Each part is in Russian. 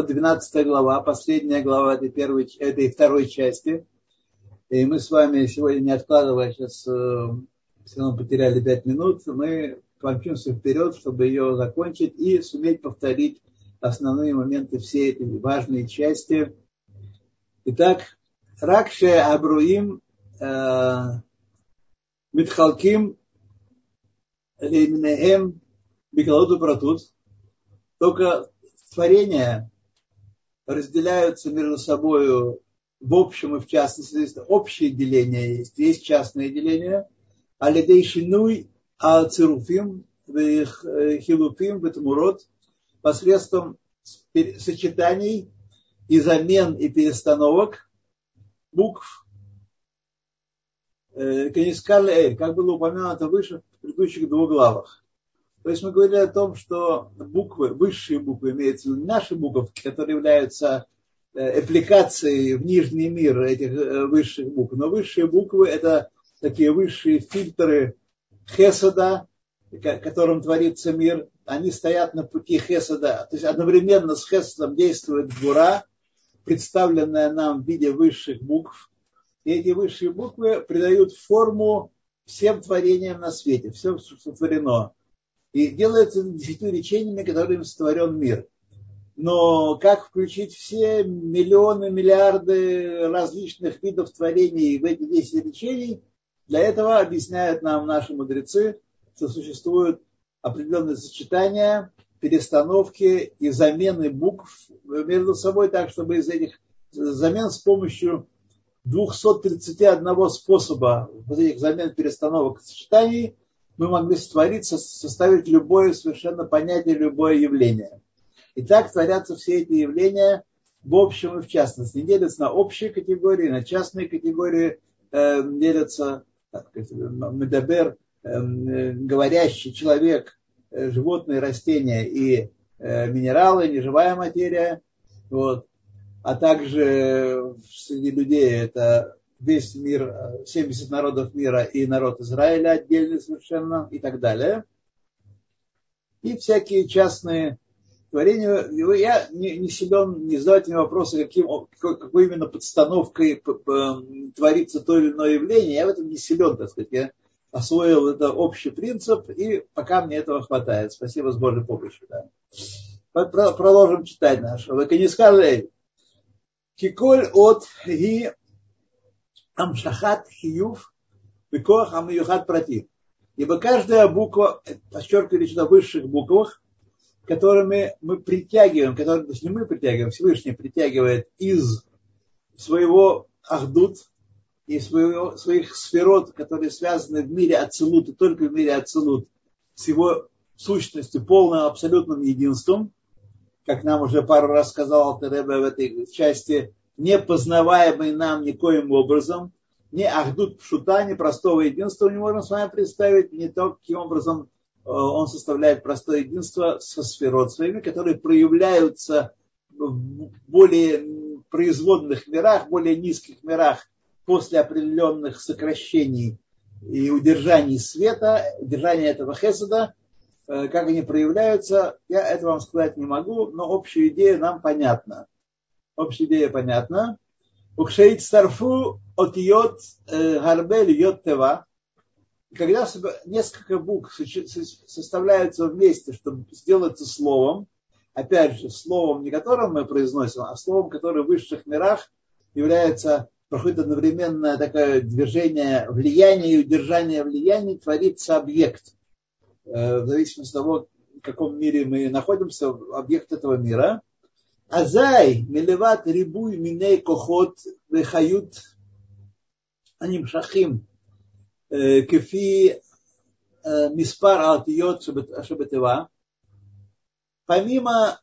Вот 12 глава, последняя глава этой, первой, этой второй части. И мы с вами сегодня, не откладывая, сейчас э, все равно потеряли 5 минут, мы помчимся вперед, чтобы ее закончить и суметь повторить основные моменты всей этой важной части. Итак, Ракше Абруим э, Митхалким Леймнеем Бекалоту Братут. Только творения разделяются между собой в общем и в частности. Есть общее деление есть, есть частное деление. Алидей шинуй ацеруфим хилуфим бетмурот посредством сочетаний и замен и перестановок букв э, Канискаль как было упомянуто выше в предыдущих двух главах. То есть мы говорили о том, что буквы, высшие буквы, имеются в виду наши буквы, которые являются э, аппликацией в нижний мир этих э, высших букв. Но высшие буквы это такие высшие фильтры Хесада, которым творится мир, они стоят на пути Хесада. То есть одновременно с Хесадом действует Гура, представленная нам в виде высших букв. И эти высшие буквы придают форму всем творениям на свете, все сотворено. И делается десятью речениями, которыми сотворен мир. Но как включить все миллионы, миллиарды различных видов творений в эти десять речений, для этого объясняют нам наши мудрецы, что существуют определенные сочетания, перестановки и замены букв между собой, так чтобы из этих замен с помощью 231 способа вот этих замен, перестановок сочетаний мы могли сотворить, составить любое совершенно понятие, любое явление. И так творятся все эти явления в общем и в частности. Делятся на общие категории, на частные категории, э, делятся, сказать, медабер, э, говорящий человек, э, животные, растения и э, минералы, неживая материя. Вот. А также среди людей это весь мир, 70 народов мира и народ Израиля отдельный совершенно и так далее. И всякие частные творения. Я не, не силен не задавать мне вопросы, каким, какой именно подстановкой творится то или иное явление. Я в этом не силен, так сказать. Я освоил это общий принцип, и пока мне этого хватает. Спасибо с Божьей помощью. Да. Продолжим читать наше. Вы не сказали, Киколь от ги Амшахат Хиюв Бекох Амиюхат Против. Ибо каждая буква, подчеркивали сюда высших буквах, которыми мы притягиваем, которые, то есть не мы притягиваем, Всевышний притягивает из своего Ахдут и своего, своих сферот, которые связаны в мире Ацелут, и только в мире Ацелут, с его сущностью, полным абсолютным единством, как нам уже пару раз сказал Теребе в этой части, непознаваемый нам никоим образом, не Ахдут Пшута, не простого единства не можем с вами представить, не то, каким образом э, он составляет простое единство со сферот своими, которые проявляются в более производных мирах, более низких мирах после определенных сокращений и удержаний света, удержания этого хесада, э, как они проявляются, я это вам сказать не могу, но общую идею нам понятна общая идея понятна. Укшейт старфу от йод гарбель йод тева. Когда несколько букв составляются вместе, чтобы сделаться словом, опять же, словом, не которым мы произносим, а словом, которое в высших мирах является, проходит одновременно такое движение влияния и удержание влияния, творится объект. Э, в зависимости от того, в каком мире мы находимся, объект этого мира. Азай милеват рибуй миней кохот вехают הנמשכים כפי מספר האותיות שבתיבה, помимо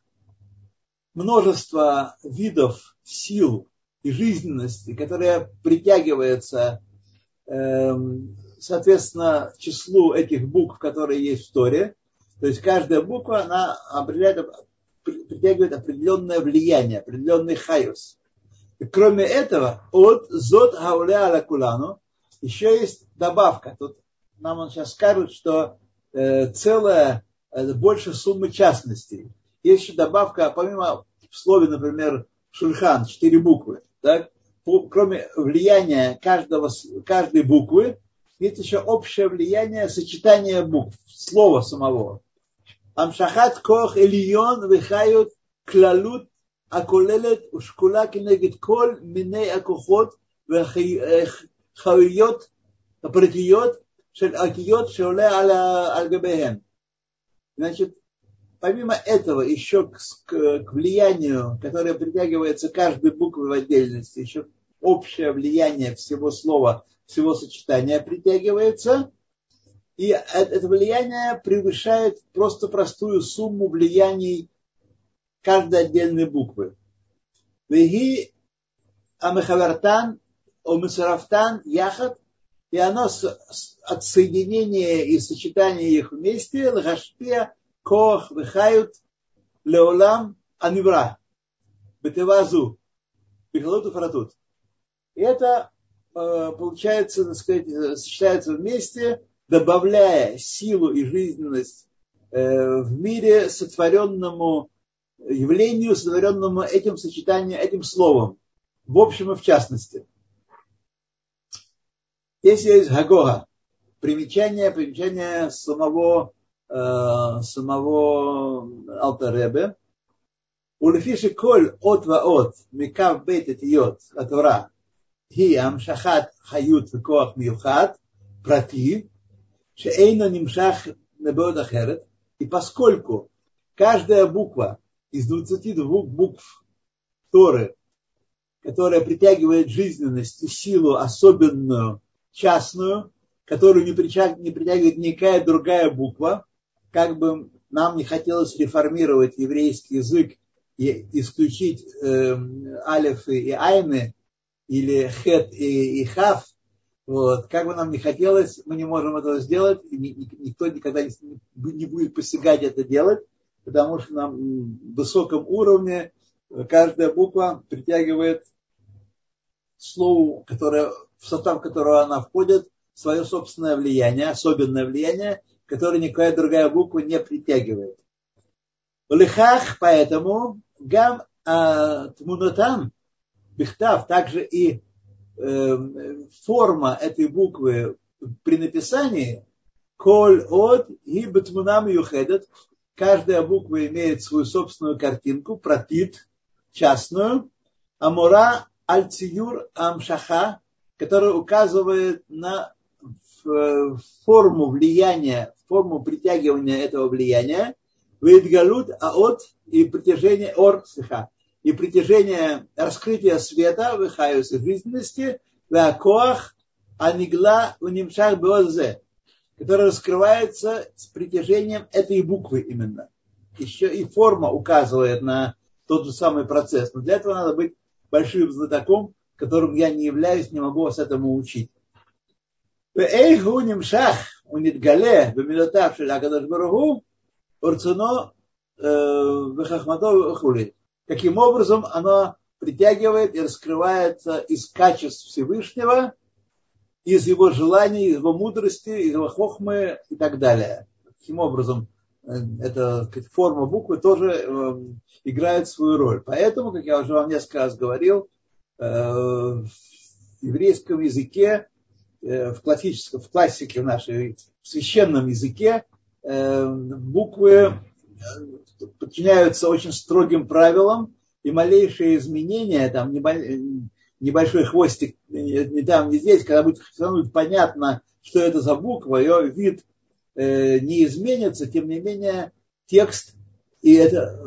множества видов сил и жизненности, которые притягиваются, соответственно, числу этих букв, которые есть в Торе, то есть каждая буква, она определяет притягивает определенное влияние, определенный хайос. И кроме этого, от зот гауля алакулану еще есть добавка. Тут нам он сейчас скажет, что э, целая, э, больше суммы частностей. есть еще добавка, помимо в слове, например, шульхан, четыре буквы, так? кроме влияния каждого, каждой буквы, есть еще общее влияние сочетания букв, слова самого. Амшахат кох элион выхают клалут הכוללת ושקולה כנגד כל מיני הכוחות והחיות הפרטיות של אותיות שעולה על, על גביהן. Значит, помимо этого, еще к, к, к влиянию, которое притягивается каждой буквой в отдельности, еще общее влияние всего слова, всего сочетания притягивается, и это влияние превышает просто простую сумму влияний каждой отдельной буквы. Веги амехавертан омисарафтан яхат, и оно от соединения и сочетания их вместе лгашпия кох вихают леолам анивра бетевазу бихалуту фаратут. И это э, получается, так сказать, сочетается вместе, добавляя силу и жизненность э, в мире сотворенному явлению, сотворенному этим сочетанием, этим словом, в общем и в частности. Здесь есть Гагога, примечание, примечание самого, э, самого Алтаребе. Улифиши коль от ва от микав бейт эт йот атора хи амшахат хают коах миюхат прати Шейна Нимшах Небеод Ахерет. И поскольку каждая буква из 22 букв Торы, которая притягивает жизненность и силу особенную, частную, которую не притягивает никакая другая буква, как бы нам не хотелось реформировать еврейский язык и исключить э, алифы и айны или хет и, и хав – вот, как бы нам не хотелось, мы не можем этого сделать, и никто никогда не, будет посягать это делать, потому что на высоком уровне каждая буква притягивает слово, которое, в состав которого она входит, свое собственное влияние, особенное влияние, которое никакая другая буква не притягивает. В лихах поэтому гам а, тмунатам бихтав, также и э, форма этой буквы при написании коль от и бетмунам юхедет, каждая буква имеет свою собственную картинку, протит, частную, амура альциюр амшаха, которая указывает на форму влияния, форму притягивания этого влияния, вейдгалут аот и притяжение ор, сиха, и притяжение раскрытия света, выхаюс жизненности, вакоах анигла унимшах беозе, которая раскрывается с притяжением этой буквы именно. Еще и форма указывает на тот же самый процесс. Но для этого надо быть большим знатоком, которым я не являюсь, не могу вас этому учить. ואיך נמשך ונתגלה במילותיו של הקדוש ברוך הוא, ורצונו וחכמתו וכולי. Каким образом оно притягивает и раскрывается из качеств Всевышнего – из его желаний, из его мудрости, из его хохмы и так далее. Таким образом, э, эта форма буквы тоже э, играет свою роль. Поэтому, как я уже вам несколько раз говорил, э, в еврейском языке, в классическом, в классике в нашей, в священном языке буквы подчиняются очень строгим правилам, и малейшие изменения, там, небольшой хвостик не там, не здесь, когда будет становится понятно, что это за буква, ее вид э, не изменится, тем не менее текст и это,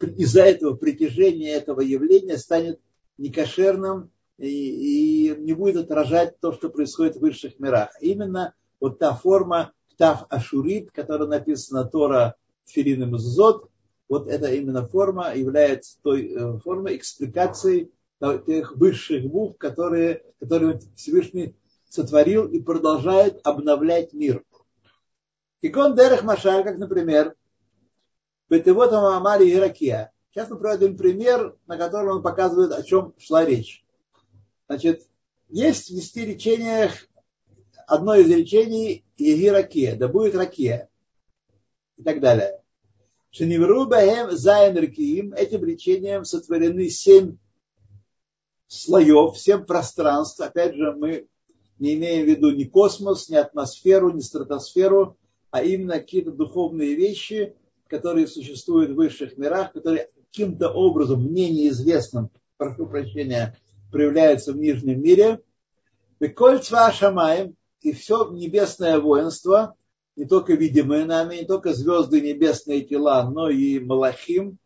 из-за этого притяжения этого явления станет некошерным и, и не будет отражать то, что происходит в высших мирах. Именно вот та форма Тав Ашурит, которая написана Тора Филин и Зод, вот эта именно форма является той э, формой экспликации тех высших букв, которые, которые Всевышний сотворил и продолжает обновлять мир. Кикон Дерех Машаль, как, например, Бетевота Мамари Иракия. Сейчас мы проводим пример, на котором он показывает, о чем шла речь. Значит, есть в десяти речениях одно из речений יהי רקיע, да будет רקיע и так далее. שנבראו בהם ז׳ רקיעים, этим речением сотворены семь слоев, семь пространств. Опять же, мы не имеем в виду ни космос, ни атмосферу, ни стратосферу, а именно какие-то духовные вещи, которые существуют в высших мирах, которые каким-то образом, мне неизвестным, прошу прощения, проявляются в нижнем мире. И все небесное воинство, не только видимые нами, не только звезды, небесные тела, но и Малахим,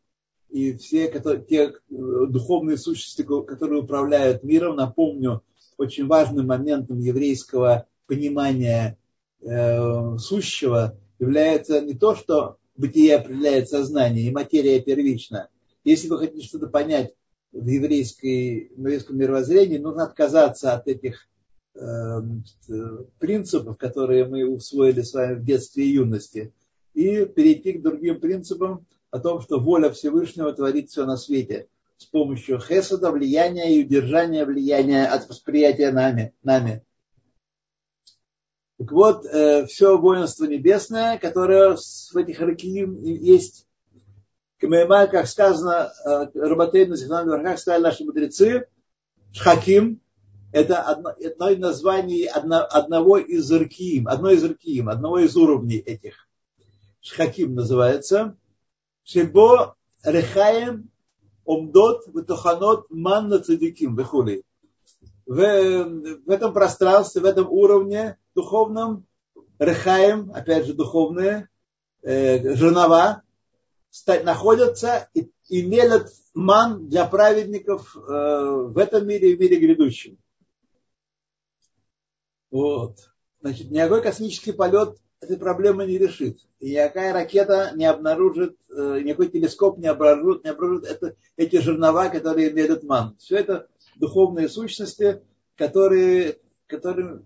и все которые, те э, духовные сущности, которые управляют миром. Напомню, очень важным моментом еврейского понимания э, сущего является не то, что бытие определяет сознание, и материя первична. Если вы хотите что-то понять в, еврейской, в еврейском мировоззрении, нужно отказаться от этих принципов, которые мы усвоили с вами в детстве и юности, и перейти к другим принципам о том, что воля Всевышнего творит все на свете с помощью хесада, влияния и удержания влияния от восприятия нами. нами. Так вот, э, все воинство небесное, которое в этих ракиим есть, как сказано, э, Рабатейн, как сказали наши мудрецы, Шхаким, это одно, одно из названий одно, одного из ракиим, одно из ракиим, одного из уровней этих. Шхаким называется. Шибо рехаем омдот ватоханот манна цадиким выхули. В, в этом пространстве, в этом уровне духовном, рехаем, опять же, духовные, э, жернова, находятся и, и мелят ман для праведников э, в этом мире и в мире грядущем. Вот. Значит, никакой космический полет этой проблемы не решит. И никакая ракета не обнаружит, э, никакой телескоп не обнаружит, не обнаружит это, эти жернова, которые мелят ман. Все это духовные сущности, которые, которые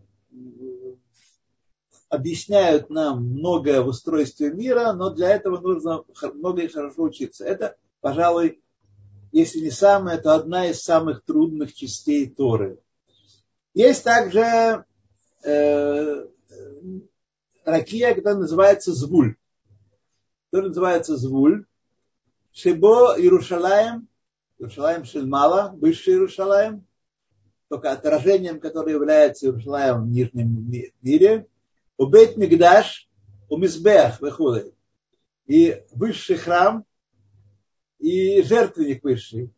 объясняют нам многое в устройстве мира, но для этого нужно много и хорошо учиться. Это, пожалуй, если не самое, то одна из самых трудных частей Торы. Есть также э, ракия, которая называется звуль. Тоже называется звуль. Шибо Иерушалаем, Иерушалаем Шельмала, высший Иерушалаем, только отражением, которое является Иерушалаем в нижнем мире, Убейт Мигдаш, у Мизбех, выходит. И высший храм, и жертвенник высший.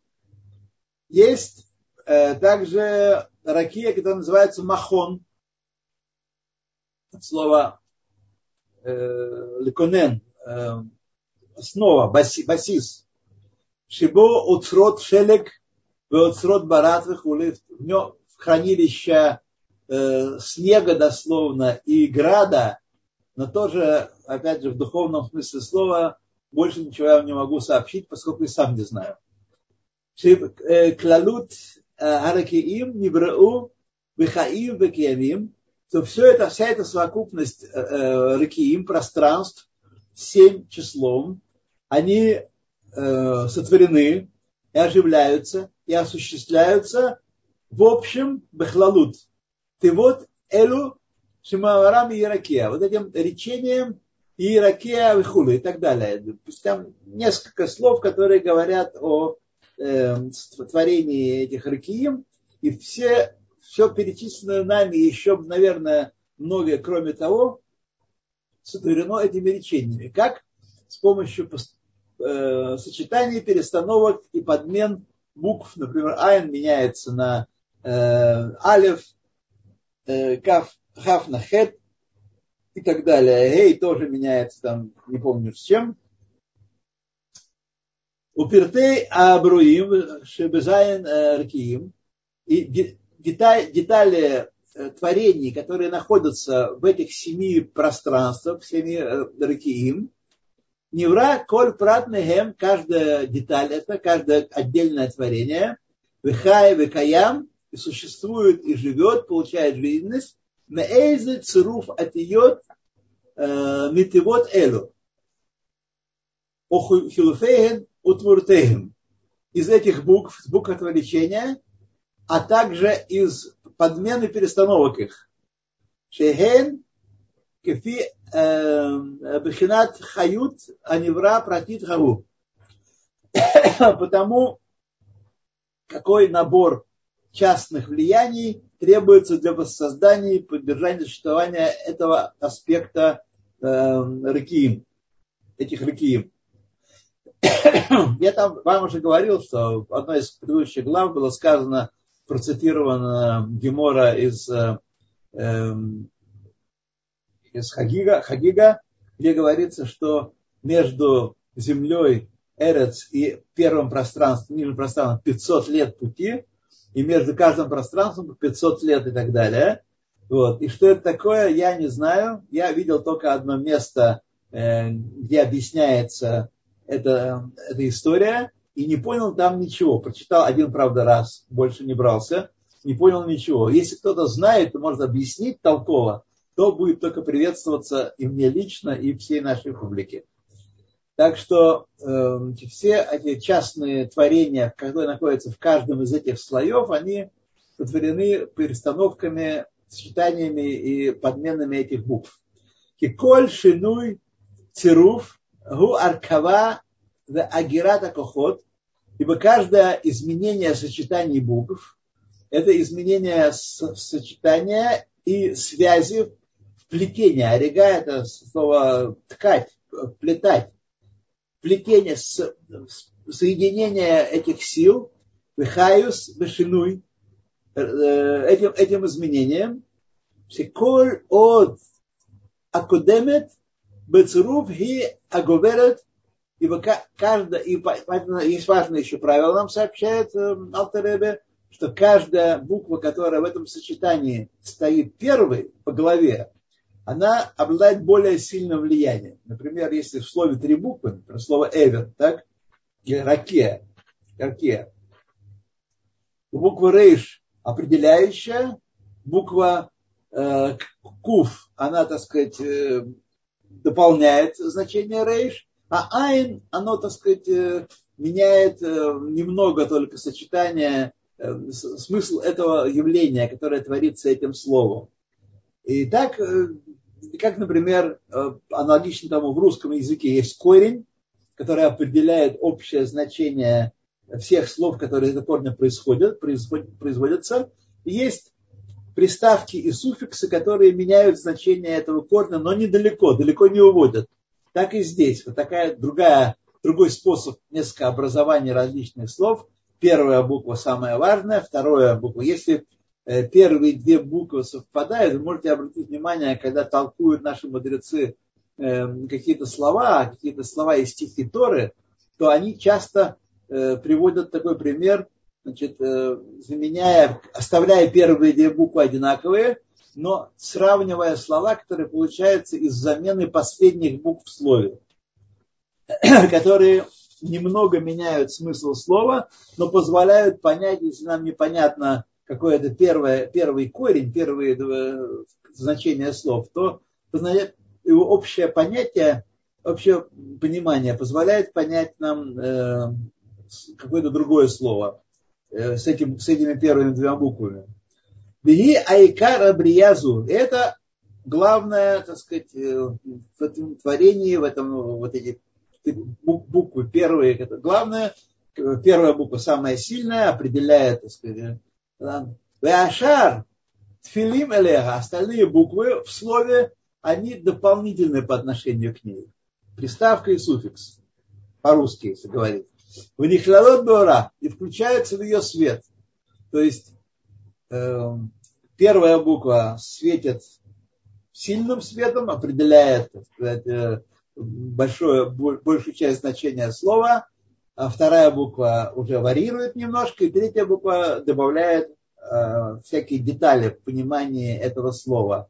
Есть э, также ракия, которая называется махон. От слова э, леконен, э, основа, баси, басис. Шибо уцрот шелек, уцрот барат выхулит. В нем хранилище э, снега дословно и града, но тоже, опять же, в духовном смысле слова, больше ничего я вам не могу сообщить, поскольку и сам не знаю. Клалут Аракиим, Нибрау, Вихаим, Векиямим, то все это, вся эта совокупность э, Ракиим, пространств, семь числом, они э, сотворены и оживляются и осуществляются в общем Бехлалут, ты вот Элу Шимаварам и Иракия, вот этим речением и Иракия Вихулу и так далее. То есть там несколько слов, которые говорят о э, творении этих Ракиим, и все, все перечисленное нами еще, наверное, многое, кроме того, сотворено этими речениями. Как? С помощью э, сочетаний, перестановок и подмен букв. Например, Айн меняется на э, Алев, Э, каф, хав на хет и так далее. Гей тоже меняется там, не помню с чем. У пертей абруим шебезайн э, ркиим и детали, детали э, творений, которые находятся в этих семи пространствах, семи ракиим, Невра коль прат мегем, каждая деталь это, каждое отдельное творение, вихай, вихаям, и существует, и живет, получает жизненность, меэйзе цируф атиот э, митивот элу. Охилуфейген утвуртейген. Из этих букв, с букв отвлечения, а также из подмены перестановок их. Шехен кефи бхинат хают анивра протит гару. Потому какой набор частных влияний требуется для воссоздания и поддержания существования этого аспекта э, ракиим, этих ракиим. Я там вам уже говорил, что в одной из предыдущих глав было сказано, процитировано Гемора из, э, эм, из Хагига, Хагига, где говорится, что между землей Эрец и первым пространством, нижним пространством 500 лет пути, и между каждым пространством 500 лет и так далее. Вот. И что это такое, я не знаю. Я видел только одно место, э, где объясняется эта, эта история, и не понял там ничего. Прочитал один, правда, раз, больше не брался, не понял ничего. Если кто-то знает, то может объяснить толково, то будет только приветствоваться и мне лично, и всей нашей публике. Так что э, все эти частные творения, которые находятся в каждом из этих слоев, они сотворены перестановками, сочетаниями и подменами этих букв. Киколь шинуй цируф гу аркава агирата кохот, ибо каждое изменение сочетаний букв – это изменение сочетания и связи вплетения. Арига – это слово ткать, плетать плетение, соединение этих сил, вихаюс, вишинуй, э, этим, этим изменением, шеколь от акудемет, бецурув и аговерет, ибо каждая, и есть важное еще правило, нам сообщает э, Алтеребе, что каждая буква, которая в этом сочетании стоит первой по голове, она обладает более сильным влиянием. Например, если в слове три буквы, например, слово эвер, так, или раке, раке, буква рейш определяющая, буква э, куф, она, так сказать, э, дополняет значение рейш, а айн, оно, так сказать, э, меняет э, немного только сочетание, э, смысл этого явления, которое творится этим словом. И так как, например, аналогично тому в русском языке есть корень, который определяет общее значение всех слов, которые из корня происходят, производятся. Есть приставки и суффиксы, которые меняют значение этого корня, но недалеко, далеко не уводят. Так и здесь. Вот такая другая, другой способ несколько образования различных слов. Первая буква самая важная, вторая буква. Если Э, первые две буквы совпадают, вы можете обратить внимание, когда толкуют наши мудрецы э, какие-то слова, какие-то слова из стихи Торы, то они часто э, приводят такой пример, значит, заменяя, оставляя первые две буквы одинаковые, но сравнивая слова, которые получаются из замены последних букв в слове, которые немного меняют смысл слова, но позволяют понять, если нам непонятно, первое, первый корень, первые значения слов, то его общее понятие, общее понимание позволяет понять нам э, какое-то другое слово э, с, этим, с этими первыми двумя буквами. Беги айкара бриязу. Это главное, так сказать, э, в этом творении, в этом вот эти буквы первые, это главное, первая буква самая сильная, определяет, так сказать, Веашар, тфилим элеха, остальные буквы в слове, они дополнительные по отношению к ней. Приставка и суффикс. По-русски, если говорить. В них бора и включается в ее свет. То есть э, первая буква светит сильным светом, определяет сказать, э, большое, большую часть значения слова, а вторая буква уже варьирует немножко, и третья буква добавляет э, всякие детали в понимании этого слова.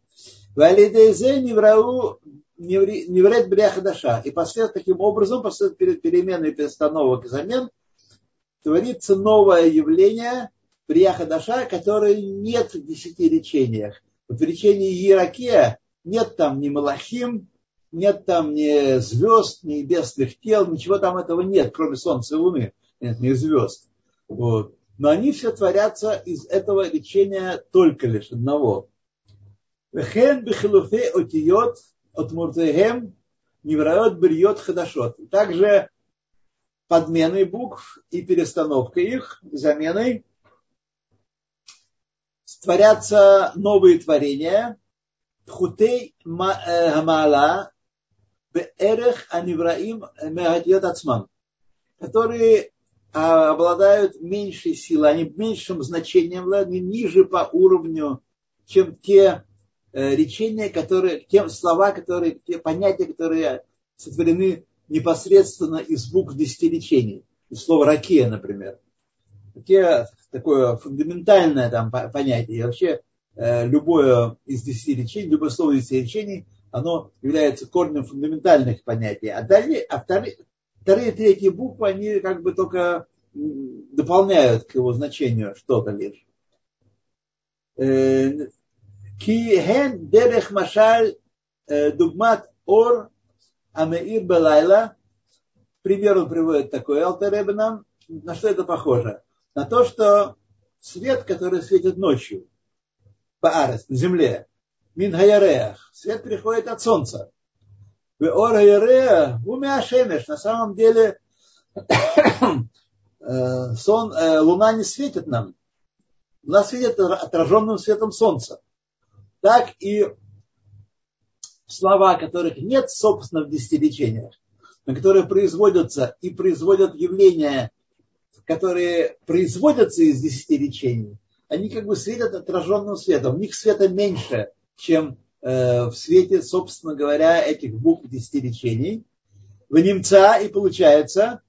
Валидезе неврау неврет бряхадаша. И после таким образом, после перемены перестановок и замен, творится новое явление бряхадаша, которое нет в десяти речениях. в речении Иракия нет там ни Малахим, нет там ни звезд, ни небесных тел, ничего там этого нет, кроме Солнца и Луны, нет, ни звезд. Вот. Но они все творятся из этого лечения только лишь одного. Вехен бихилуфе отиот от муртегем невраот бриот хадашот. Также подменой букв и перестановкой их, заменой творятся новые творения, пхутей гамала беэрех анивраим мегатьет ацмам, которые обладают меньшей силой, они меньшим значением, они ниже по уровню, чем те э, речения, которые, те слова, которые, те понятия, которые сотворены непосредственно из букв десяти речений. Из слова ракия, например. Ракия такое фундаментальное там понятие. И вообще э, любое из десяти речений, любое слово из десяти речений, оно является корнем фундаментальных понятий. А, далее, а вторые, вторые третьи буквы, они как бы только дополняют к его значению что-то лишь. Э, Киген дерех машаль э, дугмат ор амеир белайла. Пример он приводит такой Алтеребе нам. На что это похоже? На то, что свет, который светит ночью по Арес, на земле, мин хаяреах, свет приходит от солнца. В ор хаяреах, умя шемеш, на самом деле Э, сон, э, луна не светит нам. Луна светит отраженным светом солнца. Так и слова, которых нет, собственно, в десятилечениях, но которые производятся и производят явления, которые производятся из десяти речений, они как бы светят отраженным светом. У них света меньше, чем э, в свете, собственно говоря, этих букв десяти речений. В немца и получается,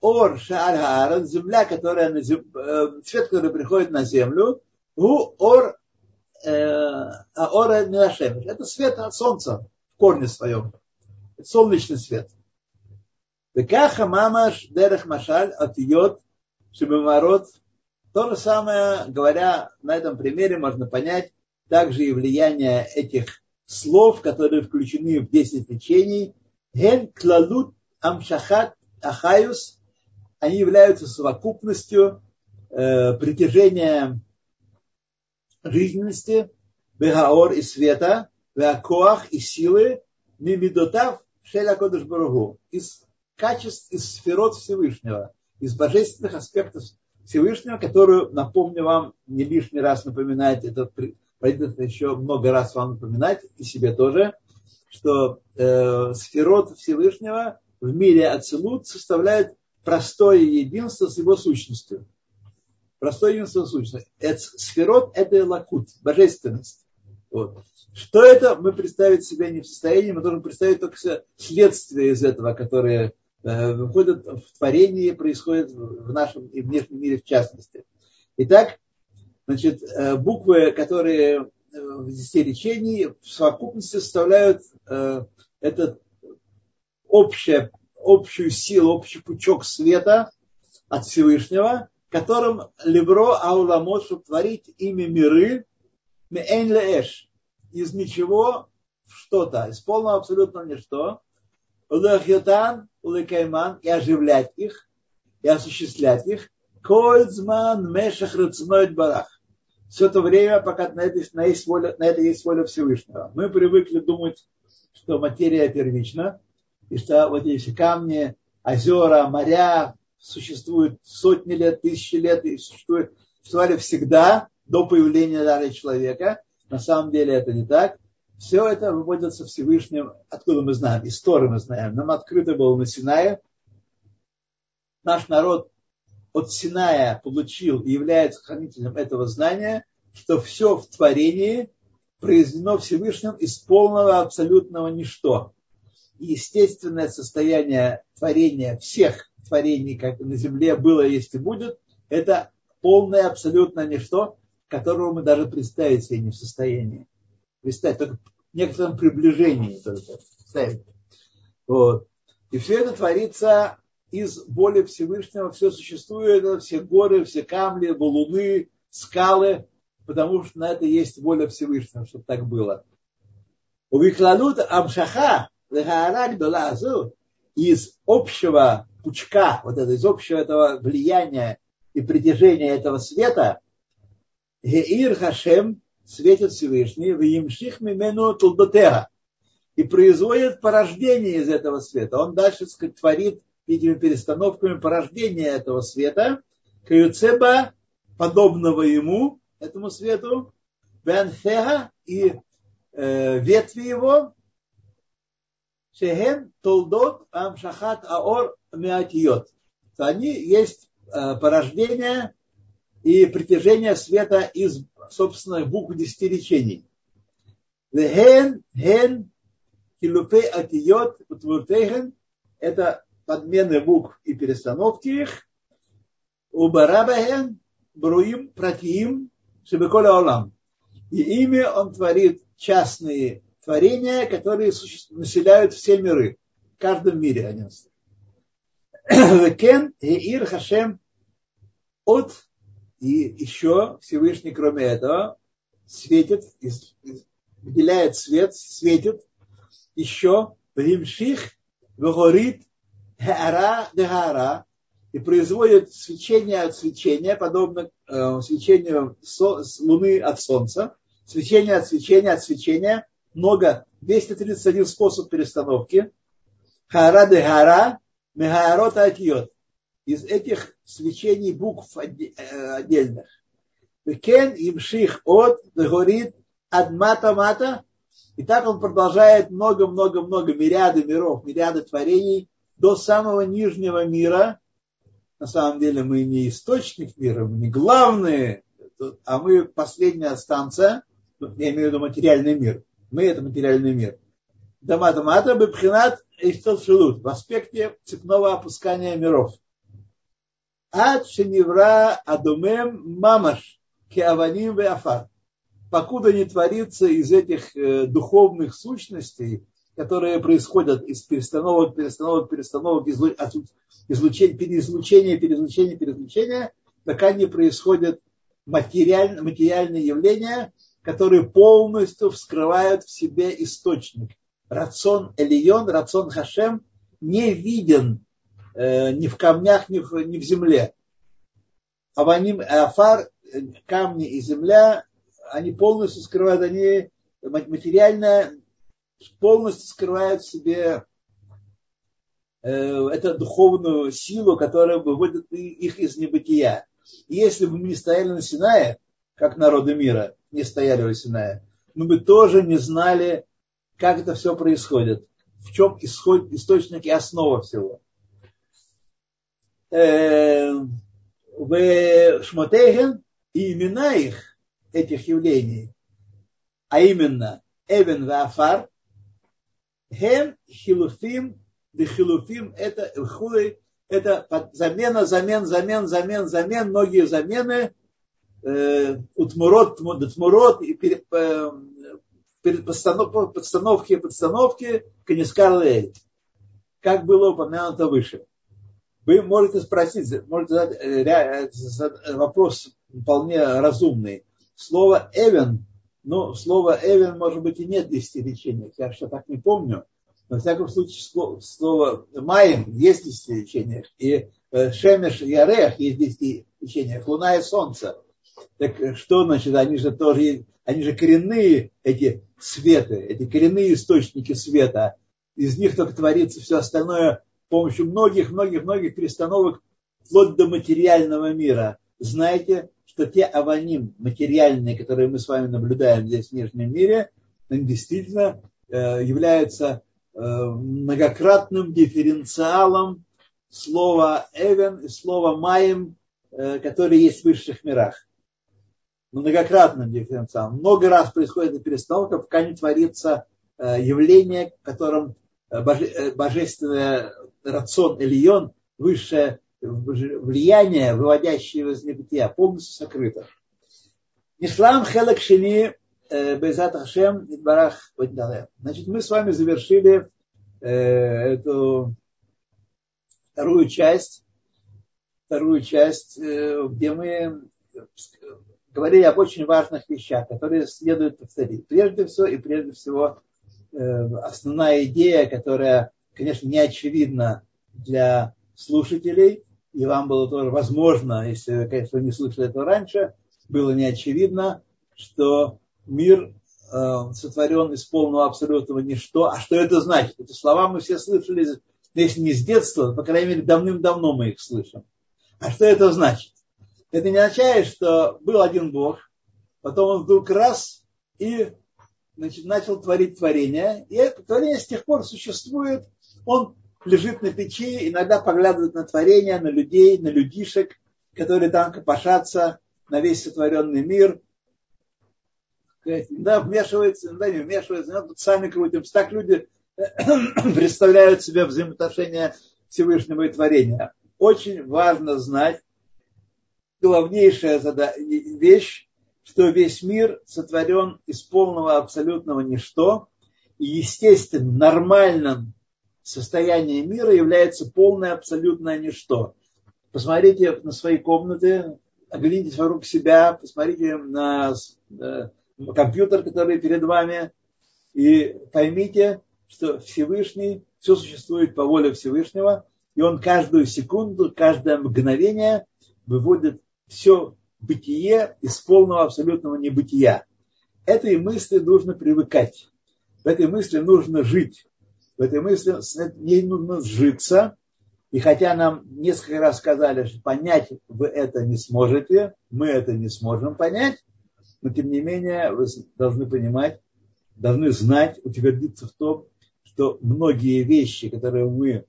ор шаар хаарат, земля, которая на зем... Э, свет, который приходит на землю, у ор э, ора Милашемиш. Это свет от солнца в корне своем. Это солнечный свет. Векаха мамаш дерех машаль отъет шибамарот. То же самое, говоря на этом примере, можно понять также и влияние этих слов, которые включены в 10 течений. Ген клалут амшахат ахаюс они являются совокупностью э, притяжения жизненности, бегаор и света, беакоах и силы, мимидотав шеля кодыш из качеств, из сферот Всевышнего, из божественных аспектов Всевышнего, которую, напомню вам, не лишний раз напоминать, это пройдет еще много раз вам напоминать, и себе тоже, что э, сферот Всевышнего в мире Ацелут составляет простое единство с его сущностью. Простое единство с сущностью. Сферот – это лакут, божественность. Вот. Что это, мы представить себе не в состоянии, мы должны представить только следствие из этого, которое э, выходит в творении, происходит в нашем и внешнем мире в частности. Итак, значит, э, буквы, которые э, в десяти речении в совокупности составляют этот общее общую силу, общий пучок света от Всевышнего, которым Лебро Ауламот, чтобы творить ими миры, Меэн Леэш, из ничего в что-то, из полного абсолютно ничто, и оживлять их, и осуществлять их, Кольцман Мешах Рацнойт Барах. Все это время, пока на это, на, есть воля, на это есть воля Всевышнего. Мы привыкли думать, что материя первична, и что вот эти камни, озера, моря существуют сотни лет, тысячи лет и существуют, существовали всегда до появления дара человека. На самом деле это не так. Все это выводится Всевышним, откуда мы знаем, из Торы мы знаем. Нам открыто было на Синае. Наш народ от Синая получил и является хранителем этого знания, что все в творении произведено Всевышним из полного абсолютного ничто естественное состояние творения всех творений, как на земле было, есть и будет, это полное абсолютно ничто, которого мы даже представить себе не в состоянии. Представить, только в некотором приближении только представить. Вот. И все это творится из боли Всевышнего, все существует, все горы, все камни, луны, скалы, потому что на это есть воля Всевышнего, чтобы так было. У Викланут Амшаха, из общего пучка, вот это, из общего этого влияния и притяжения этого света, Геир Хашем светит Всевышний, в Емших Мимену Тулдотега, и производит порождение из этого света. Он дальше сказать, творит этими перестановками порождения этого света, Каюцеба, подобного ему, этому свету, Бенфега и э, ветви его, Шехен Толдот Амшахат Аор Меатиот. Они есть э, порождение и притяжение света из, собственно, букв десяти речений. Вехен, хен, килупе атиот, утвуртейхен – это подмены букв и перестановки их. Убарабахен, бруим, протиим, шебеколя олам. И ими он творит частные творения, которые населяют все миры. В каждом мире они Кен Ир Хашем от и еще Всевышний, кроме этого, светит, выделяет свет, светит еще Римших Вегорит Хара Дегара и производит свечение от свечения, подобно э, свечению со, с луны от солнца, свечение от свечения от свечения, много, 231 способ перестановки, хара де гара, мегарот атьот. Из этих свечений букв э, отдельных. Кен имших от, говорит, адмата мата. И так он продолжает много-много-много мириады миров, мириады творений до самого нижнего мира. На самом деле мы не источник мира, мы не главные, а мы последняя станция, я имею в виду материальный мир. Мы это материальный мир. Дамата-мата бепхинат шелут в аспекте цепного опускания миров. Ад шеневра адумем мамаш кеаваним веафар. Покуда не творится из этих э, духовных сущностей, которые происходят из перестановок, перестановок, перестановок, излучения, переизлучения, переизлучения, переизлучения, пока не происходят материаль, материальные явления, которые полностью вскрывают в себе источник. Рацион Элион, рацион Хашем не виден ни в камнях, ни в, ни в земле. Аваним Афар, камни и земля, они полностью скрывают, они материально полностью скрывают в себе э, эту духовную силу, которая выводит их из небытия. И если бы мы не стояли на Синае, как народы мира, не стояли у Синая, мы бы тоже не знали, как это все происходит, в чем исход, источник и основа всего. Э, в Шмотейген и имена их, этих явлений, а именно Эвен Вафар, Хем Хилуфим, Дехилуфим, это хули, это замена, замен, замен, замен, замен, многие замены – Э, утмурот, тмурот, и э, перед подстановки, подстановки Канискар как было упомянуто выше. Вы можете спросить, можете задать э, вопрос вполне разумный. Слово «эвен», ну, слово «эвен», может быть, и нет в десяти речениях, я что так не помню. Но, в всяком случае, слово, «маем» есть в десяти речениях. И «шемеш» и «орех» есть в десяти речениях. «Луна» и «солнце». Так что значит, они же тоже, они же коренные эти светы, эти коренные источники света. Из них только творится все остальное помощью многих-многих-многих перестановок вплоть до материального мира. Знаете, что те аваним материальные, которые мы с вами наблюдаем здесь в нижнем мире, действительно э, являются э, многократным дифференциалом слова «эвен» и слова «маем», э, которые есть в высших мирах многократным дифференциалом. Много раз происходит перестановка, пока не творится явление, в котором э, э, божественный рацион Элион, высшее влияние, выводящее из небытия, полностью сокрыто. Ислам хелек шини безат хашем барах Значит, мы с вами завершили эту вторую часть, вторую часть, где мы говорили об очень важных вещах, которые следует повторить. Прежде всего и прежде всего э, основная идея, которая, конечно, не очевидна для слушателей, и вам было тоже возможно, если, конечно, не слышали этого раньше, было не очевидно, что мир э, сотворен из полного абсолютного ничто. А что это значит? Эти слова мы все слышали, если не с детства, по крайней мере, давным-давно мы их слышим. А что это значит? Это не означает, что был один Бог, потом он вдруг раз и значит, начал творить творение. И это творение с тех пор существует. Он лежит на печи, иногда поглядывает на творение, на людей, на людишек, которые там копошатся, на весь сотворенный мир. Да, вмешивается, да, не вмешивается, но тут сами крутимся. Так люди представляют себе взаимоотношения Всевышнего и творения. Очень важно знать, главнейшая вещь, что весь мир сотворен из полного абсолютного ничто, и естественным, нормальным состоянием мира является полное абсолютное ничто. Посмотрите на свои комнаты, оглянитесь вокруг себя, посмотрите на э, компьютер, который перед вами, и поймите, что Всевышний, все существует по воле Всевышнего, и он каждую секунду, каждое мгновение выводит все бытие из полного абсолютного небытия. Этой мысли нужно привыкать. В этой мысли нужно жить. В этой мысли ей нужно сжиться. И хотя нам несколько раз сказали, что понять вы это не сможете, мы это не сможем понять, но тем не менее вы должны понимать, должны знать, утвердиться в том, что многие вещи, которые мы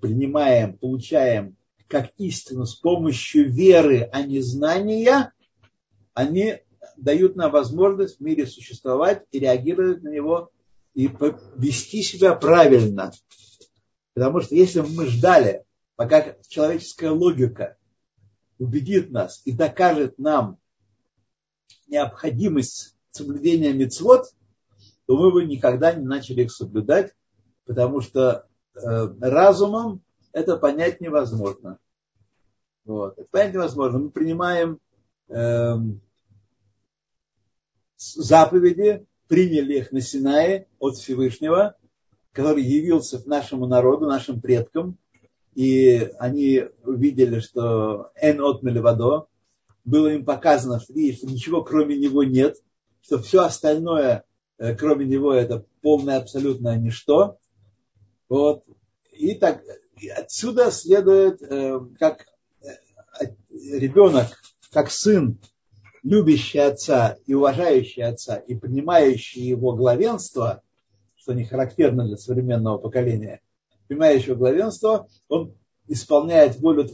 принимаем, получаем как истину с помощью веры, а не знания, они дают нам возможность в мире существовать и реагировать на него и вести себя правильно. Потому что если мы ждали, пока человеческая логика убедит нас и докажет нам необходимость соблюдения мецвод, то мы бы никогда не начали их соблюдать, потому что э, разумом это понять невозможно. Вот. Это понять невозможно. Мы принимаем э, заповеди, приняли их на Синае от Всевышнего, который явился нашему народу, нашим предкам, и они увидели, что «эн от мелевадо», было им показано, что ничего кроме него нет, что все остальное, э, кроме него, это полное абсолютное ничто. Вот. И так отсюда следует, э, как э, ребенок, как сын, любящий отца и уважающий отца, и принимающий его главенство, что не характерно для современного поколения, принимающего главенство, он исполняет волю,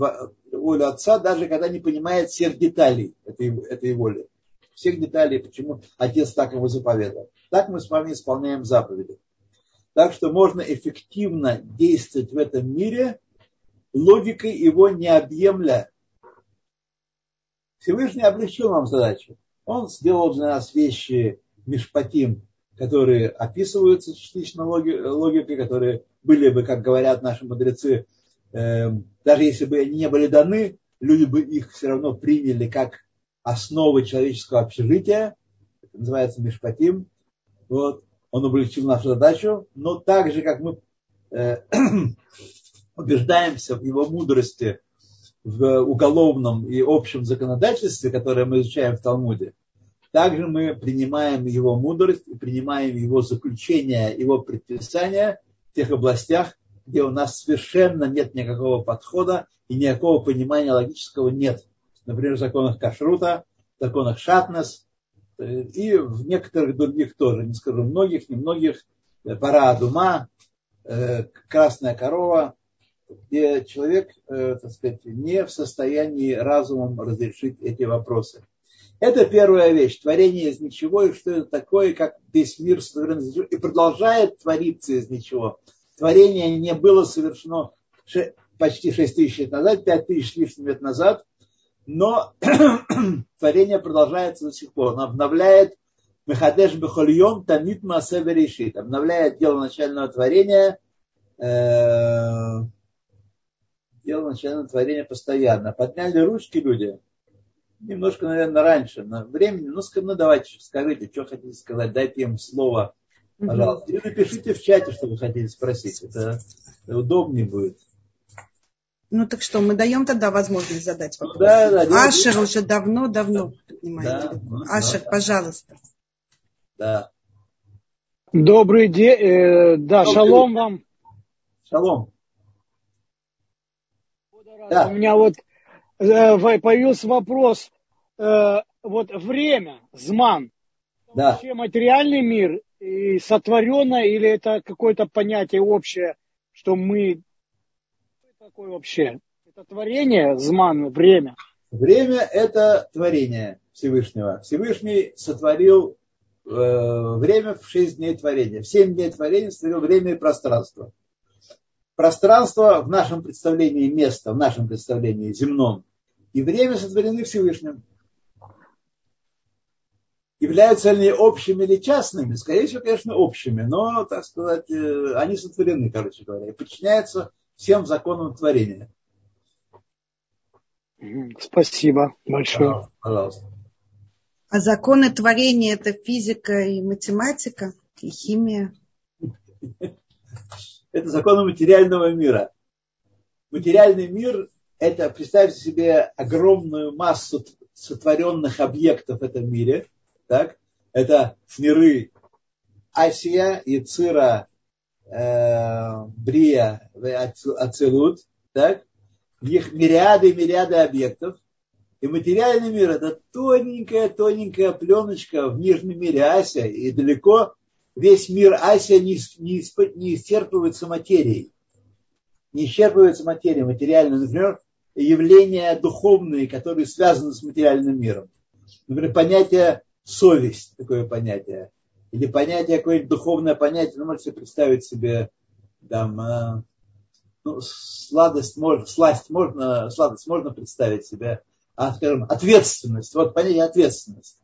волю отца, даже когда не понимает всех деталей этой, этой воли. Всех деталей, почему отец так ему заповедал. Так мы с вами исполняем заповеди. Так что можно эффективно действовать в этом мире, логикой его не объемля. Всевышний облегчил нам задачу. Он сделал для нас вещи мишпатим, которые описываются частично логикой, которые были бы, как говорят наши мудрецы, э, даже если бы они не были даны, люди бы их все равно приняли как основы человеческого общежития. Это называется мишпатим. Вот он облегчил нашу задачу, но так же, как мы э, убеждаемся в его мудрости в уголовном и общем законодательстве, которое мы изучаем в Талмуде, также мы принимаем его мудрость и принимаем его заключение, его предписания в тех областях, где у нас совершенно нет никакого подхода и никакого понимания логического нет. Например, в законах Кашрута, законах Шатнес, и в некоторых других тоже, не скажу многих, немногих, э, пора дума, э, красная корова, где человек, э, так сказать, не в состоянии разумом разрешить эти вопросы. Это первая вещь. Творение из ничего, и что это такое, как весь мир сотворен из ничего, и продолжает твориться из ничего. Творение не было совершено почти 6 тысяч лет назад, 5 тысяч лишним лет назад, но творение продолжается до сих пор. Он обновляет Мехадеш Бехольон Тамит Масе решит. Обновляет дело начального творения, э, дело начального творения постоянно. Подняли ручки люди, немножко, наверное, раньше, на времени. Ну, ну давайте, скажите, что хотите сказать, дайте им слово, пожалуйста. Или напишите в чате, что вы хотите спросить. Это удобнее будет. Ну так что, мы даем тогда возможность задать вопрос. Да, да, Ашер уже давно-давно поднимает. Да, Ашер, да. пожалуйста. Да. Добрый день. Э, да, Добрый шалом день. вам. Шалом. Да. У меня вот э, появился вопрос. Э, вот время, зман, да. вообще материальный мир и сотворенное или это какое-то понятие общее, что мы такое вообще? Это творение, зман, время. Время – это творение Всевышнего. Всевышний сотворил э, время в шесть дней творения. В семь дней творения сотворил время и пространство. Пространство в нашем представлении место, в нашем представлении земном. И время сотворены Всевышним являются они общими или частными? Скорее всего, конечно, общими, но, так сказать, э, они сотворены, короче говоря, и подчиняются всем законам творения. Спасибо большое. Пожалуйста. А законы творения это физика и математика, и химия. Это законы материального мира. Материальный мир – это, представьте себе, огромную массу сотворенных объектов в этом мире – так? Это миры Асия, Яцира, Брия, Ацелут, так? В них мириады и мириады объектов. И материальный мир – это тоненькая-тоненькая пленочка в нижнем мире Асия. И далеко весь мир Асия не, не, не исчерпывается материей. Не исчерпывается материей материальной. Например, явления духовные, которые связаны с материальным миром. Например, понятие совесть, такое понятие, или понятие, какое-нибудь духовное понятие, ну, можете представить себе, там, э, ну, сладость, можно, сласть можно, сладость можно представить себе, а, скажем, ответственность, вот понятие ответственность,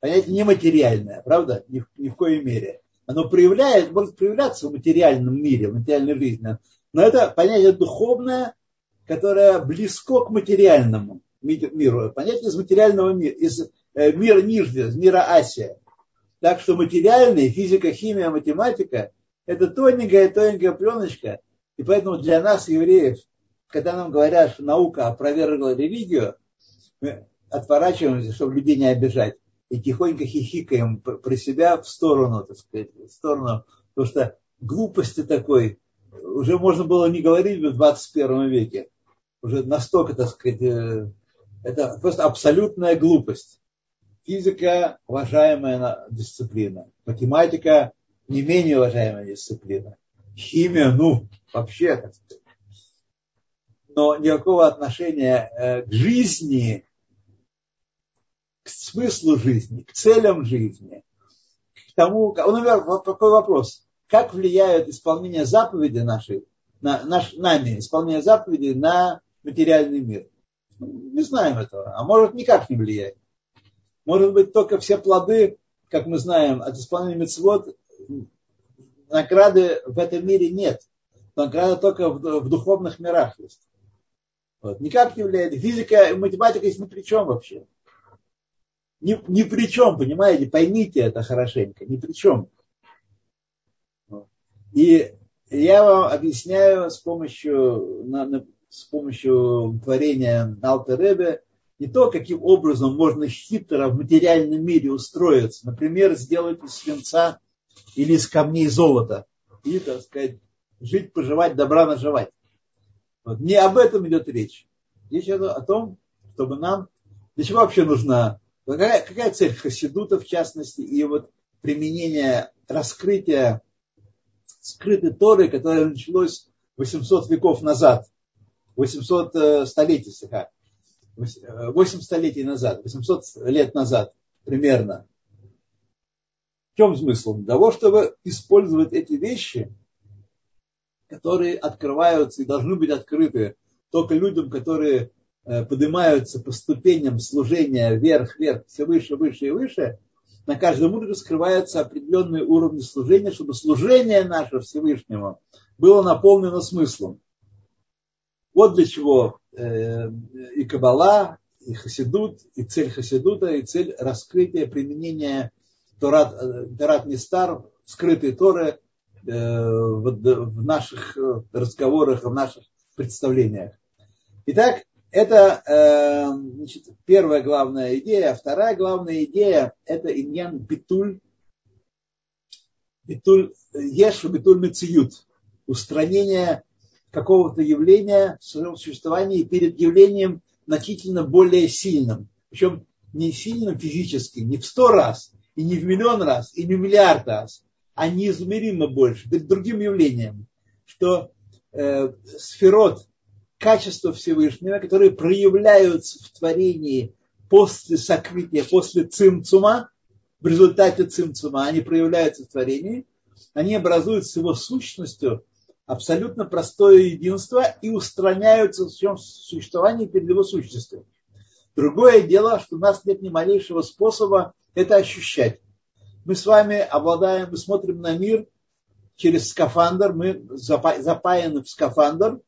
понятие нематериальное, правда, ни, ни в коей мере. Оно проявляет, может проявляться в материальном мире, в материальной жизни, но это понятие духовное, которое близко к материальному миру, понятие из материального мира, из Э, мир ниже, мира Асия. Так что материальные, физика, химия, математика – это тоненькая-тоненькая пленочка. И поэтому для нас, евреев, когда нам говорят, что наука опровергла религию, мы отворачиваемся, чтобы людей не обижать, и тихонько хихикаем про себя в сторону, так сказать, в сторону, потому что глупости такой уже можно было не говорить в 21 веке. Уже настолько, так сказать, э, это просто абсолютная глупость. Физика – уважаемая дисциплина. Математика – не менее уважаемая дисциплина. Химия, ну, вообще. Но никакого отношения э, к жизни, к смыслу жизни, к целям жизни, к тому, например, какой вопрос, как влияет исполнение заповеди нашей, на, наш, нами, исполнение заповеди на материальный мир. Не знаем этого, а может никак не влияет. Может быть, только все плоды, как мы знаем, от исполнения мецвод, награды в этом мире нет. Награда только в, в духовных мирах есть. Вот. Никак не влияет. Физика и математика есть ни при чем вообще. Ни, ни при чем, понимаете? Поймите это хорошенько. Ни при чем. И я вам объясняю с помощью, на, на, с помощью творения Алтеребе, не то, каким образом можно хитро в материальном мире устроиться. Например, сделать из свинца или из камней золота. И, так сказать, жить, поживать, добра наживать. Вот. Не об этом идет речь. Речь идет о том, чтобы нам... Для чего вообще нужна... Какая, какая цель Хасидута, в частности, и вот применение, раскрытия скрытой Торы, которое началось 800 веков назад, 800 э, столетий, 8 столетий назад, 800 лет назад примерно. В чем смысл? Для того, чтобы использовать эти вещи, которые открываются и должны быть открыты только людям, которые э, поднимаются по ступеням служения вверх, вверх, все выше, выше и выше, на каждом уровне скрываются определенные уровни служения, чтобы служение наше Всевышнему было наполнено смыслом. Вот для чего э, и Кабала, и Хасидут, и цель Хасидута, и цель раскрытия, применения Торат, э, Торат Нестар, скрытой Торы э, в наших разговорах, в наших представлениях. Итак, это значит, первая главная идея. Вторая главная идея – это иньян битуль, битуль, еш битуль мециют, устранение какого-то явления в своем существовании перед явлением значительно более сильным. Причем не сильным физически, не в сто раз, и не в миллион раз, и не в миллиард раз, а неизмеримо больше, перед другим явлением, что э, сферот, качества Всевышнего, которые проявляются в творении после сокрытия, после цимцума, в результате цимцума, они проявляются в творении, они образуют с его сущностью абсолютно простое единство и устраняются в своем существовании перед его сущностью. Другое дело, что у нас нет ни малейшего способа это ощущать. Мы с вами обладаем, мы смотрим на мир через скафандр, мы запаяны в скафандр,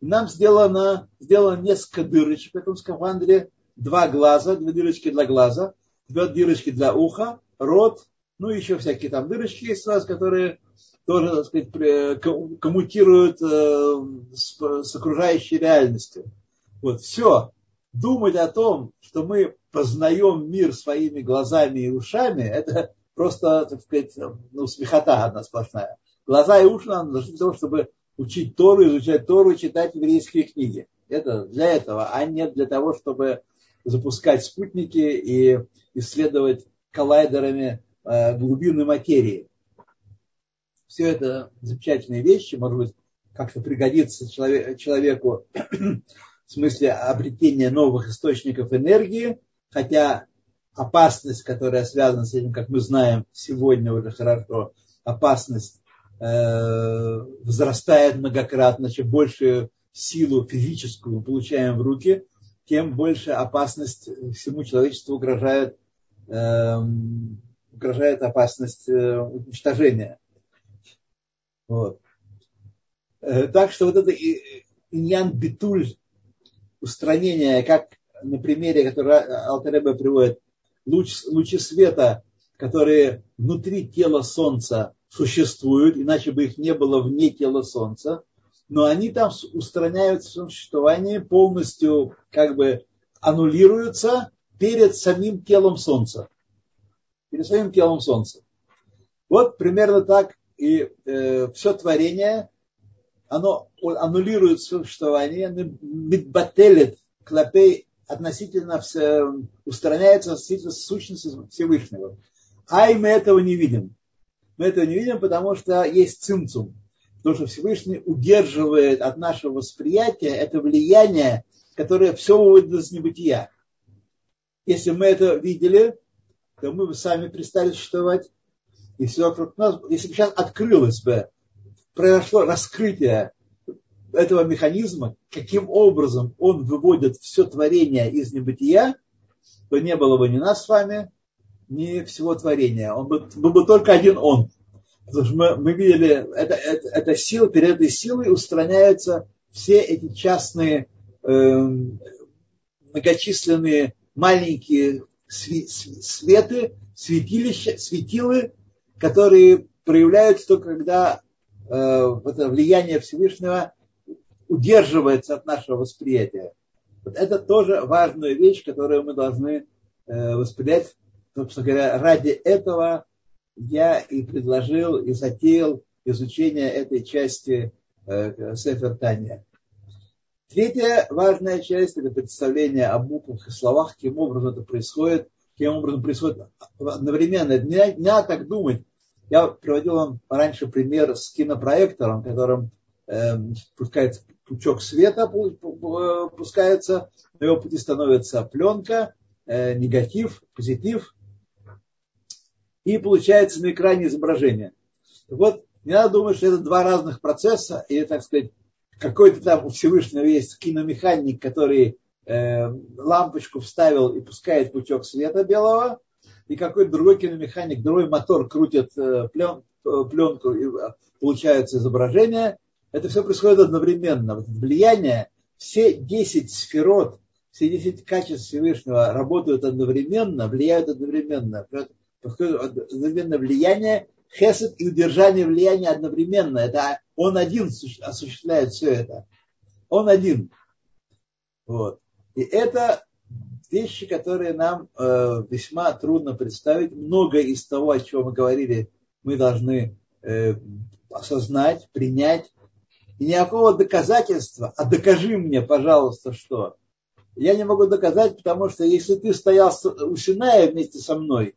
и нам сделано, сделано несколько дырочек в этом скафандре, два глаза, две дырочки для глаза, две дырочки для уха, рот, ну еще всякие там дырочки есть у нас, которые тоже, так сказать, коммутируют э, с, с окружающей реальностью. Вот, все. Думать о том, что мы познаем мир своими глазами и ушами, это просто, так сказать, ну, смехота одна сплошная. Глаза и уши нам нужны для того, чтобы учить Тору, изучать Тору, читать еврейские книги. Это для этого, а не для того, чтобы запускать спутники и исследовать коллайдерами э, глубины материи. Все это замечательные вещи, может быть, как-то пригодится человеку в смысле обретения новых источников энергии, хотя опасность, которая связана с этим, как мы знаем сегодня уже хорошо, опасность э, возрастает многократно, чем больше силу физическую мы получаем в руки, тем больше опасность всему человечеству угрожает, э, угрожает опасность э, уничтожения. Вот. Э, так что вот это иньян битуль, устранение, как на примере, который Алтареба приводит, луч, лучи света, которые внутри тела Солнца существуют, иначе бы их не было вне тела Солнца, но они там устраняются в своем существовании, полностью как бы аннулируются перед самим телом Солнца. Перед самим телом Солнца. Вот примерно так и э, все творение, оно аннулирует существование, мидбателет клопей относительно все, устраняется относительно сущности Всевышнего. А и мы этого не видим. Мы этого не видим, потому что есть цимцум. Потому что Всевышний удерживает от нашего восприятия это влияние, которое все выводит из небытия. Если мы это видели, то мы бы сами перестали существовать. И все вокруг нас, если бы сейчас открылось бы, произошло раскрытие этого механизма, каким образом он выводит все творение из небытия, то не было бы ни нас с вами, ни всего творения. Он бы, был бы только один он. Потому что мы, мы видели, это, это, это сила, перед этой силой устраняются все эти частные, э, многочисленные маленькие светы, святилища, светилы, которые проявляются только когда э, это влияние Всевышнего удерживается от нашего восприятия. Вот это тоже важная вещь, которую мы должны э, воспринять. Собственно говоря, ради этого я и предложил, и затеял изучение этой части э, Сефер Таня. Третья важная часть – это представление о буквах и словах, каким образом это происходит, каким образом происходит одновременно. Не, не надо так думать. Я приводил вам раньше пример с кинопроектором, которым э, пускается пучок света пускается, на его пути становится пленка, э, негатив, позитив, и получается на экране изображение. Вот не надо думать, что это два разных процесса, и, так сказать, какой-то там у Всевышнего есть киномеханик, который э, лампочку вставил и пускает пучок света белого, и какой-то другой киномеханик, другой мотор крутит э, э, пленку, и э, получается изображение – это все происходит одновременно. Вот влияние, все 10 сферот, все 10 качеств Всевышнего работают одновременно, влияют одновременно. Одновременно влияние, хесед и удержание влияния одновременно. Это он один осуществляет все это. Он один. Вот. И это вещи, которые нам э, весьма трудно представить. Многое из того, о чем мы говорили, мы должны э, осознать, принять. И никакого доказательства, а докажи мне, пожалуйста, что. Я не могу доказать, потому что если ты стоял у Синая вместе со мной,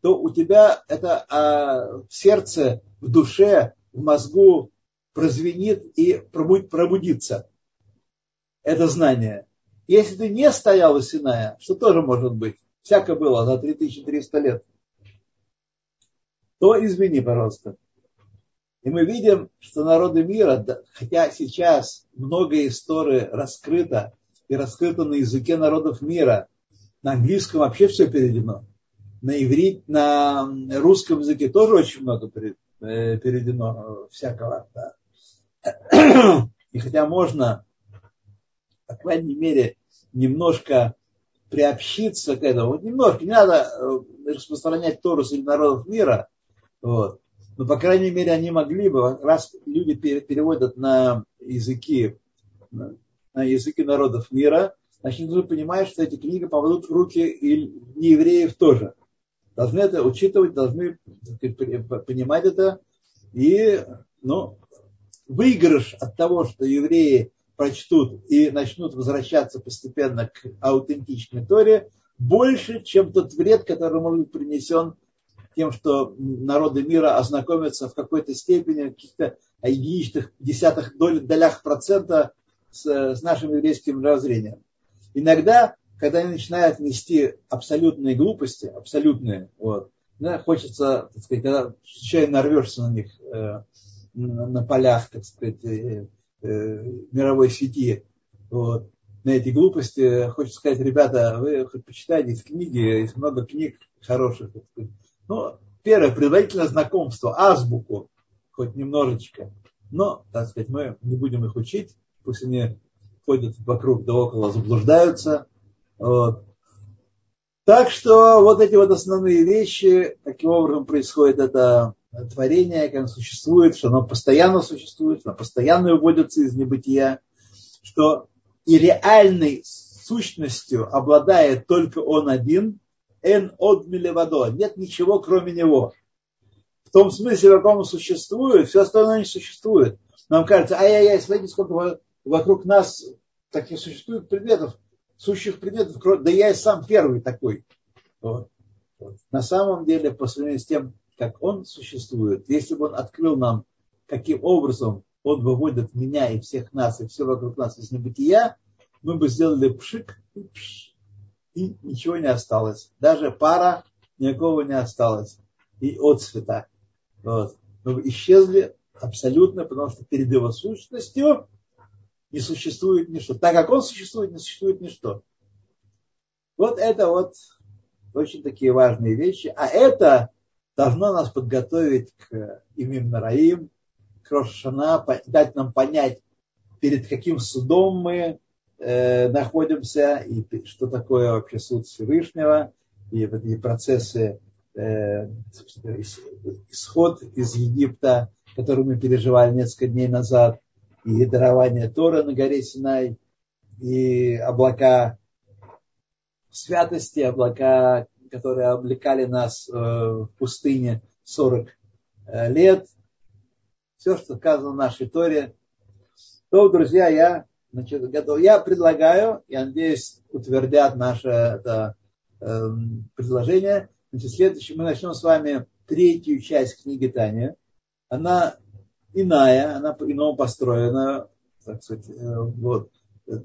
то у тебя это а, в сердце, в душе, в мозгу прозвенит и пробудится это знание. Если ты не стоял у Синая, что тоже может быть, всякое было за 3300 лет, то извини, пожалуйста. И мы видим, что народы мира, хотя сейчас многое истории раскрыто и раскрыто на языке народов мира, на английском вообще все переведено, на иврит, на русском языке тоже очень много э, переведено всякого. Да. И хотя можно, по крайней мере, немножко приобщиться к этому, вот немножко, не надо э, распространять Тору среди народов мира, вот. Но, по крайней мере, они могли бы, раз люди переводят на языки, на языки народов мира, значит, нужно понимать, что эти книги попадут в руки и неевреев тоже. Должны это учитывать, должны понимать это. И ну, выигрыш от того, что евреи прочтут и начнут возвращаться постепенно к аутентичной Торе, больше, чем тот вред, который может быть принесен тем, что народы мира ознакомятся в какой-то степени, в каких-то единичных десятых долях процента с, с нашим еврейским мировоззрением. Иногда, когда они начинают нести абсолютные глупости, абсолютные, вот, да, хочется, так сказать, когда случайно нарвешься на них э, на, полях, так сказать, мировой сети, вот, на эти глупости, хочется сказать, ребята, вы хоть почитайте из книги, есть много книг хороших, ну, первое, предварительное знакомство, азбуку, хоть немножечко. Но, так сказать, мы не будем их учить, пусть они ходят вокруг да около, заблуждаются. Вот. Так что вот эти вот основные вещи, каким образом происходит это творение, как оно существует, что оно постоянно существует, оно постоянно выводится из небытия, что и реальной сущностью обладает только он один, эн от милевадо. Нет ничего, кроме него. В том смысле, в каком он существует, все остальное не существует. Нам кажется, ай-яй-яй, смотрите, сколько вокруг нас таких существует предметов, сущих предметов, да я и сам первый такой. Вот. На самом деле, по сравнению с тем, как он существует, если бы он открыл нам, каким образом он выводит меня и всех нас, и все вокруг нас из небытия, мы бы сделали пшик и пш, и ничего не осталось. Даже пара никакого не осталось. И отцвета. Вот. Но исчезли абсолютно, потому что перед его сущностью не существует ничто. Так как он существует, не существует ничто. Вот это вот очень такие важные вещи. А это должно нас подготовить к Имим Нараим, к Рошана, дать нам понять, перед каким судом мы, э, находимся, и что такое вообще суд Всевышнего, и эти процессы, э, исход из Египта, который мы переживали несколько дней назад, и дарование Тора на горе Синай, и облака святости, облака, которые облекали нас э, в пустыне 40 э, лет. Все, что сказано в нашей Торе. То, друзья, я Значит, готов. Я предлагаю, я надеюсь, утвердят наше это, э, предложение. Значит, следующее, мы начнем с вами третью часть книги Таня. Она иная, она по-иному построена. Так сказать, э, вот.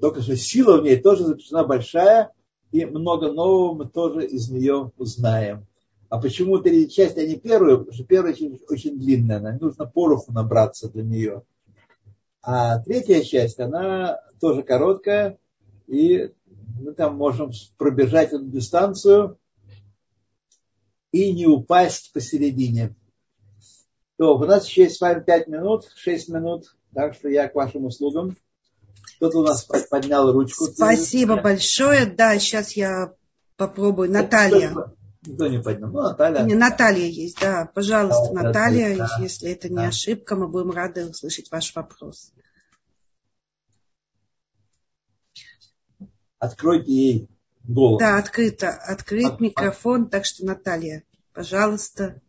Только что сила в ней тоже заключена большая, и много нового мы тоже из нее узнаем. А почему третья часть, а не первую? Потому что первая очень, очень длинная, нам нужно пороху набраться для нее. А третья часть, она тоже короткая, и мы там можем пробежать эту дистанцию и не упасть посередине. То, у нас еще есть с вами 5 минут, 6 минут, так что я к вашим услугам. Кто-то у нас поднял ручку. Спасибо большое. Да, сейчас я попробую. Наталья. Никто не поднял. Ну, Наталья. Не, Наталья есть, да. Пожалуйста, да, Наталья, да. если это не да. ошибка, мы будем рады услышать ваш вопрос. Откройте ей голос. Да, открыто. Открыт От, микрофон, так что, Наталья, пожалуйста.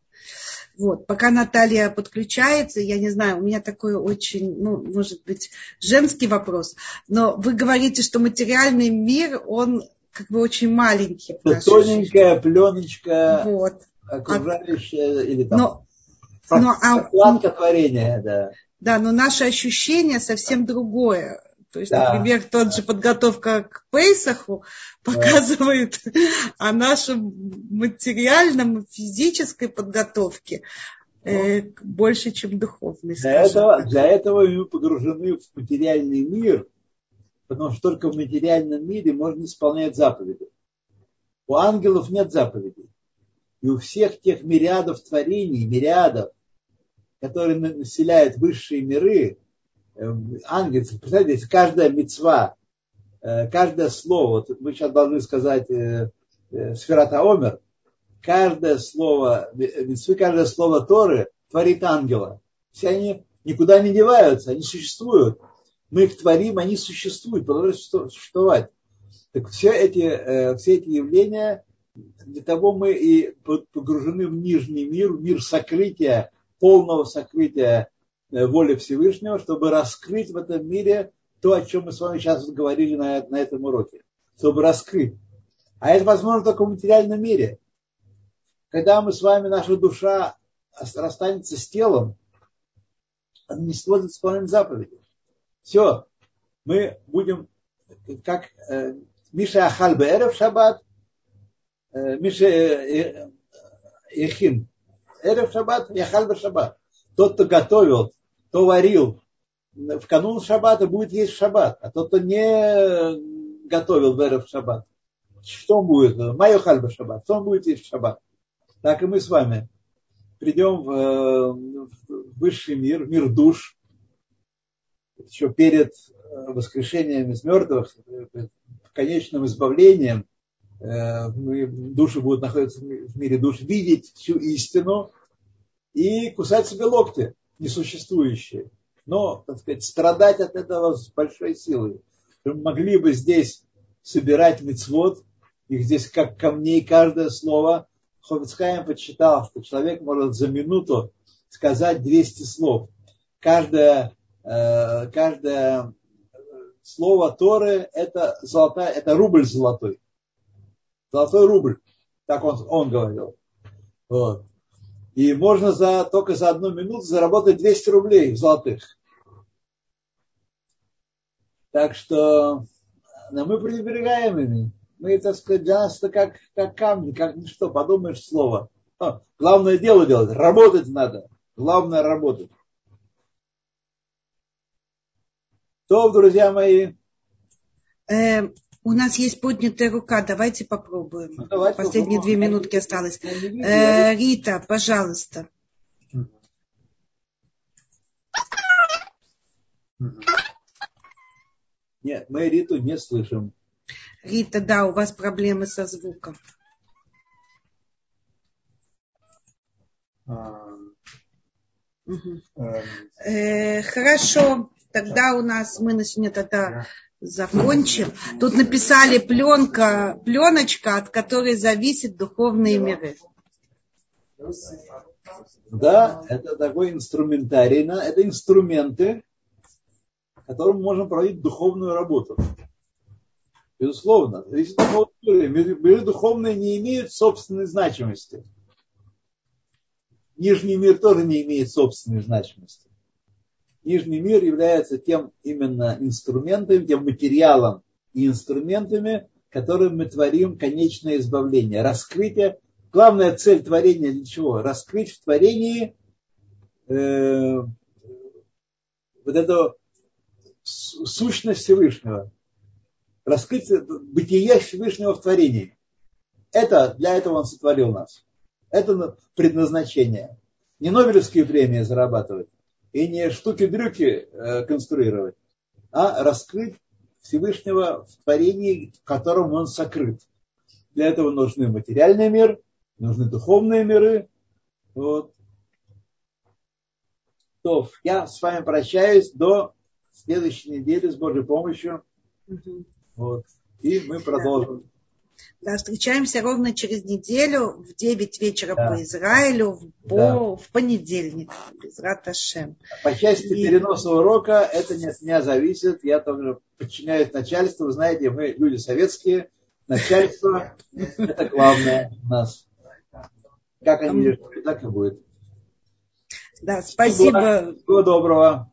Вот, пока Наталья подключается, я не знаю, у меня такой очень, ну, может быть, женский вопрос, но вы говорите, что материальный мир, он как бы очень маленький. Это тоненькая пленочка, вот. окружающая, а, или там но, но, а, творения, да. Да, но наше ощущение совсем другое. То есть, да. например, тот же подготовка к Пейсаху показывает да. о нашем материальном, физической подготовке э, больше, чем духовной. Для этого, для этого мы погружены в материальный мир, потому что только в материальном мире можно исполнять заповеди. У ангелов нет заповедей. И у всех тех мириадов творений, мириадов, которые населяют высшие миры, ангел, представляете, каждая мецва, э, каждое слово, вот мы сейчас должны сказать э, э, Сферата Омер, каждое слово, мецвы, каждое слово Торы творит ангела. Все они никуда не деваются, они существуют. Мы их творим, они существуют, продолжают существовать. Так все эти, все эти явления, для того мы и погружены в нижний мир, в мир сокрытия, полного сокрытия Э, воли Всевышнего, чтобы раскрыть в этом мире то, о чем мы с вами сейчас говорили на, на этом уроке. Чтобы раскрыть. А это возможно только в материальном мире. Когда мы с вами, наша душа расстанется с телом, она не сможет исполнять заповеди. Все. Мы будем, как э, Миша Ахаль Эрев Шаббат, э, Миша э, Ехин Эрев Шаббат, Яхаль Шаббат. Тот, кто готовил кто варил в канун шаббата, будет есть шаббат. А тот, кто не готовил в шаббат, что он будет? Майо хальба шаббат. Что он будет есть в шаббат? Так и мы с вами придем в, в высший мир, мир душ, еще перед воскрешением из мертвых, конечным избавлением, мы, души будут находиться в мире душ, видеть всю истину и кусать себе локти несуществующие. Но, так сказать, страдать от этого с большой силой. Мы могли бы здесь собирать мецвод, их здесь как камней каждое слово. Ховицхайм подсчитал, что человек может за минуту сказать 200 слов. Каждое, э, каждое слово Торы это золотая, это рубль золотой. Золотой рубль. Так он, он говорил. Вот. И можно за, только за одну минуту заработать 200 рублей золотых. Так что но мы пренебрегаем ими. Мы, так сказать, для нас это как, как камни, как ничто. Подумаешь слово. А, главное дело делать. Работать надо. Главное работать. То, друзья мои. Эм, у нас есть поднятая рука, давайте попробуем. Ну, давайте Последние две минутки осталось. Э, Рита, пожалуйста. Нет, мы Риту не слышим. Рита, да, у вас проблемы со звуком. Угу. Э, хорошо, тогда у нас мы на сегодня тогда закончим. Тут написали пленка, пленочка, от которой зависит духовные миры. Да, это такой инструментарий, это инструменты, которым можно проводить духовную работу. Безусловно. Миры духовные не имеют собственной значимости. Нижний мир тоже не имеет собственной значимости. Нижний мир является тем именно инструментом, тем материалом и инструментами, которым мы творим конечное избавление, раскрытие. Главная цель творения для чего? Раскрыть в творении э, вот эту сущность Всевышнего, раскрыть бытие Всевышнего в творении. Это, для этого он сотворил нас. Это предназначение. Не Нобелевские премии зарабатывать, и не штуки-дрюки э, конструировать, а раскрыть Всевышнего в творении, в котором он сокрыт. Для этого нужны материальный мир, нужны духовные миры. Вот. То, я с вами прощаюсь до следующей недели с Божьей помощью. Вот. И мы продолжим. Да, встречаемся ровно через неделю в 9 вечера да. по Израилю, в, по, да. в понедельник, без Раташем. По части И... переноса урока, это не от меня зависит, я тоже подчиняюсь начальству, вы знаете, мы люди советские, начальство – это главное у нас. Как они так и будет. Да, спасибо. Всего доброго.